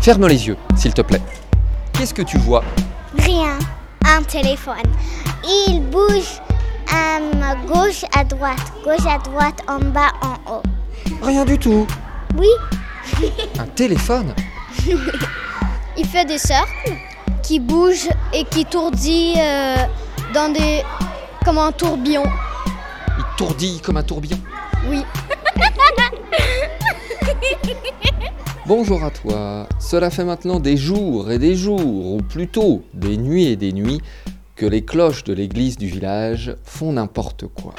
Ferme les yeux, s'il te plaît. Qu'est-ce que tu vois? Rien. Un téléphone. Il bouge à gauche, à droite, gauche, à droite, en bas, en haut. Rien du tout. Oui. Un téléphone? Il fait des cercles qui bougent et qui tourdit euh, dans des. comme un tourbillon. Il tourdille comme un tourbillon. Oui. Bonjour à toi. Cela fait maintenant des jours et des jours, ou plutôt des nuits et des nuits, que les cloches de l'église du village font n'importe quoi.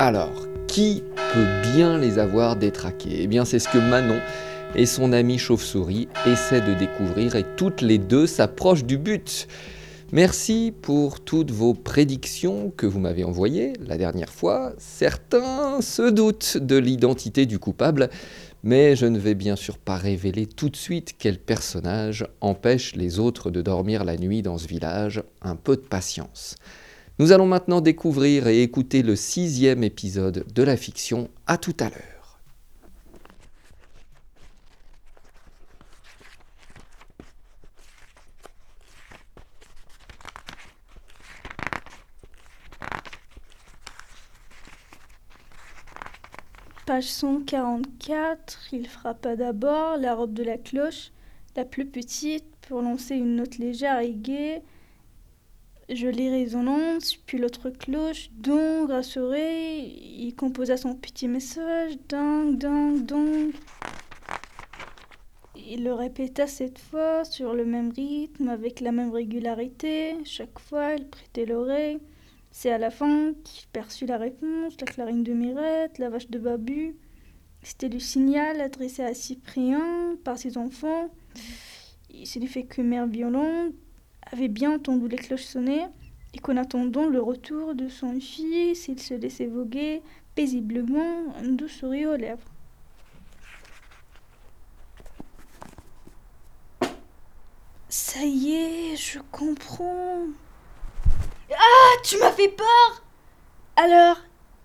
Alors, qui bien les avoir détraquées Eh bien, c'est ce que Manon et son ami chauve-souris essaient de découvrir et toutes les deux s'approchent du but. Merci pour toutes vos prédictions que vous m'avez envoyées la dernière fois. Certains se doutent de l'identité du coupable, mais je ne vais bien sûr pas révéler tout de suite quel personnage empêche les autres de dormir la nuit dans ce village. Un peu de patience. Nous allons maintenant découvrir et écouter le sixième épisode de la fiction. À tout à l'heure. Page 144, il frappa d'abord la robe de la cloche, la plus petite, pour lancer une note légère et gaie. Jolie résonance, puis l'autre cloche, donc rassuré, il composa son petit message, ding, ding, ding. Il le répéta cette fois sur le même rythme, avec la même régularité. Chaque fois, il prêtait l'oreille. C'est à la fin qu'il perçut la réponse, la clarine de Mirette, la vache de Babu. C'était le signal adressé à Cyprien par ses enfants. Il s'est fait que Mère Violente avait bien entendu les cloches sonner et qu'en attendant le retour de son fils, il se laissait voguer paisiblement, un doux sourire aux lèvres. Ça y est, je comprends. Ah, tu m'as fait peur Alors,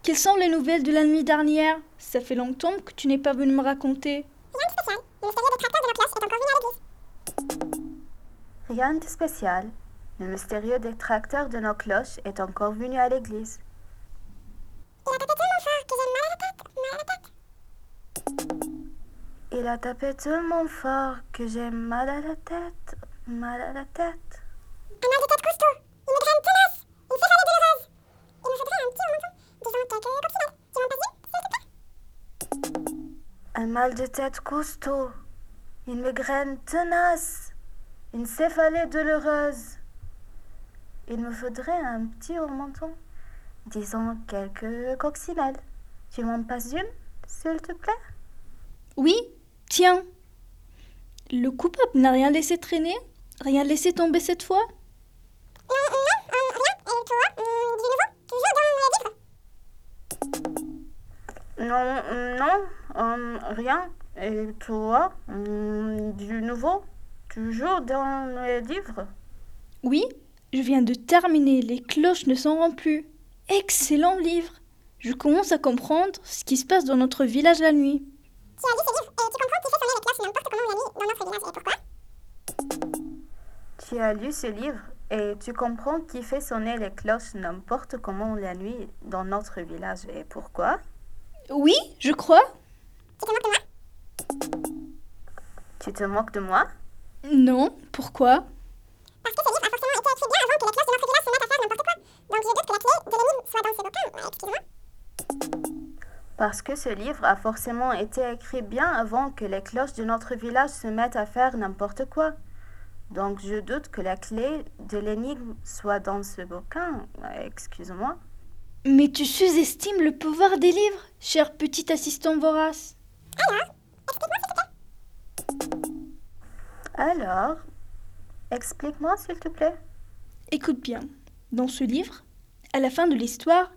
quelles sont les nouvelles de la nuit dernière? Ça fait longtemps que tu n'es pas venu me raconter. Nos cloches est encore venu à l'église. Il a tapé tellement fort que j'ai mal à la tête. Mal à la tête. Un mal de tête costaud. Une migraine tenace. Une céphalée douloureuse. Il me faudrait un petit remontant disant quelques coccinelles. Tu m'en passes s'il te plaît Un mal de tête costaud. Une migraine tenace. Une céphalée douloureuse. Il me faudrait un petit remontant disons quelques coccinelles. Tu m'en passes une, s'il te plaît? Oui, tiens. Le coupable n'a rien laissé traîner Rien laissé tomber cette fois? Non, non, euh, rien. Et toi, euh, du nouveau? Toujours dans les livres Oui, je viens de terminer Les cloches ne s'en rendent plus. Excellent livre. Je commence à comprendre ce qui se passe dans notre village la nuit. Tu as lu ce livre et tu comprends qu'il fait sonner les cloches n'importe comment la nuit dans notre village. Et pourquoi? Tu as lu ce livre et tu comprends qui fait sonner les cloches n'importe comment la nuit dans notre village. Et pourquoi? Oui, je crois. Tu te moques de moi? Tu te moques de moi? Non, pourquoi? Parce que ce livre a forcément été écrit bien avant que les cloches de notre village se mettent à faire n'importe quoi. Donc je doute que la clé de l'énigme soit dans ce bouquin. Excuse-moi. Parce que ce livre a forcément été écrit bien avant que les cloches de notre village se mettent à faire n'importe quoi. Donc je doute que la clé de l'énigme soit dans ce bouquin. Excuse-moi. Mais tu sous-estimes le pouvoir des livres, cher petit assistant vorace. Alors, Alors, explique-moi s'il te plaît. Écoute bien. Dans ce livre, à la fin de l'histoire,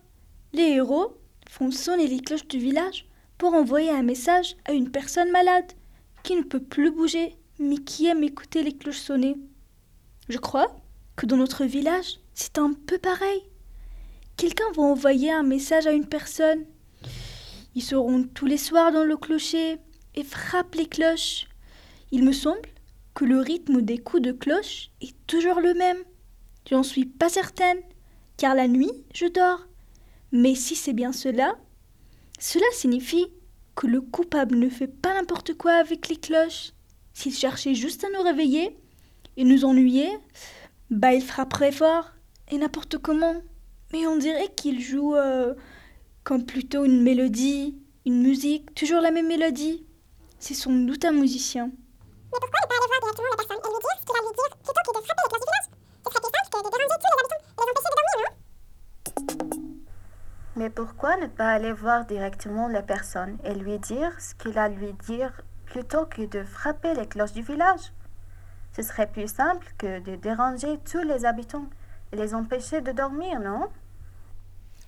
les héros font sonner les cloches du village pour envoyer un message à une personne malade qui ne peut plus bouger, mais qui aime écouter les cloches sonner. Je crois que dans notre village, c'est un peu pareil. Quelqu'un va envoyer un message à une personne. Ils seront tous les soirs dans le clocher et frappent les cloches. Il me semble que le rythme des coups de cloche est toujours le même. Je n'en suis pas certaine, car la nuit, je dors. Mais si c'est bien cela, cela signifie que le coupable ne fait pas n'importe quoi avec les cloches. S'il cherchait juste à nous réveiller et nous ennuyer, bah il frapperait fort et n'importe comment. Mais on dirait qu'il joue euh, comme plutôt une mélodie, une musique, toujours la même mélodie. C'est sans doute un musicien. Directement la personne et lui dire ce qu'il a à lui dire plutôt que de frapper les cloches du village Ce serait plus simple que de déranger tous les habitants et les empêcher de dormir, non Mais pourquoi ne pas aller voir directement la personne et lui dire ce qu'il a à lui dire plutôt que de frapper les cloches du village? Ce serait plus simple que de déranger tous les habitants et les empêcher de dormir, non?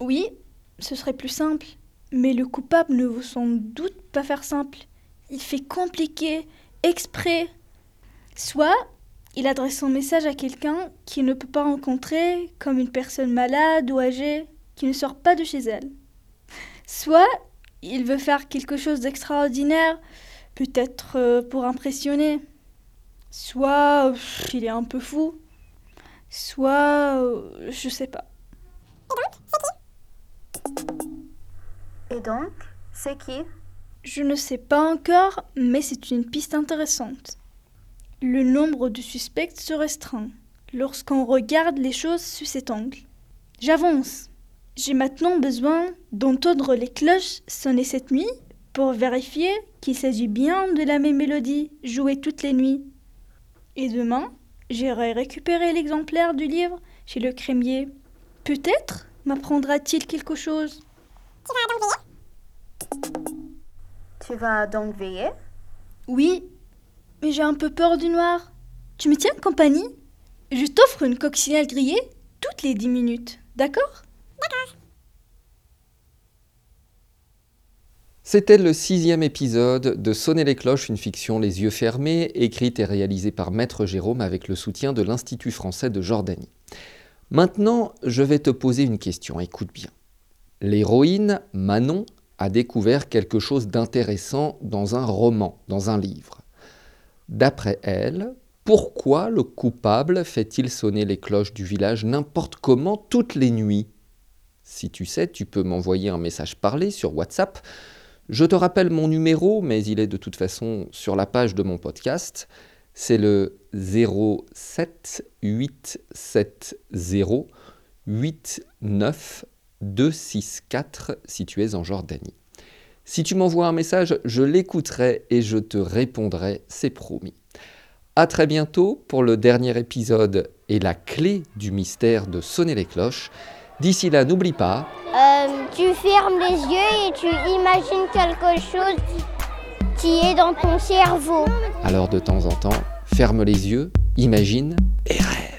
Oui, ce serait plus simple. Mais le coupable ne veut sans doute pas faire simple. Il fait compliqué, exprès. Soit il adresse son message à quelqu'un qu'il ne peut pas rencontrer, comme une personne malade ou âgée qui ne sort pas de chez elle. Soit il veut faire quelque chose d'extraordinaire, peut-être euh, pour impressionner. Soit pff, il est un peu fou. Soit euh, je sais pas. Et donc, c'est qui? Je ne sais pas encore, mais c'est une piste intéressante. Le nombre de suspects se restreint lorsqu'on regarde les choses sous cet angle. J'avance. J'ai maintenant besoin d'entendre les cloches sonner cette nuit pour vérifier qu'il s'agit bien de la même mélodie jouée toutes les nuits. Et demain, j'irai récupérer l'exemplaire du livre chez le crémier. Peut-être m'apprendra-t-il quelque chose. Tu vas donc veiller? Oui, mais j'ai un peu peur du noir. Tu me tiens compagnie? Je t'offre une coccinelle grillée toutes les dix minutes, d'accord? C'était le sixième épisode de Sonner les cloches, une fiction les yeux fermés, écrite et réalisée par Maître Jérôme avec le soutien de l'Institut français de Jordanie. Maintenant, je vais te poser une question, écoute bien. L'héroïne, Manon, a découvert quelque chose d'intéressant dans un roman, dans un livre. D'après elle, pourquoi le coupable fait-il sonner les cloches du village n'importe comment toutes les nuits? Si tu sais, tu peux m'envoyer un message parlé sur WhatsApp. Je te rappelle mon numéro, mais il est de toute façon sur la page de mon podcast. C'est le 07 870 89 264 si tu es en Jordanie. Si tu m'envoies un message, je l'écouterai et je te répondrai, c'est promis. À très bientôt pour le dernier épisode et la clé du mystère de sonner les cloches. D'ici là, n'oublie pas. Euh, tu fermes les yeux et tu imagines quelque chose qui est dans ton cerveau. Alors de temps en temps, ferme les yeux, imagine et rêve.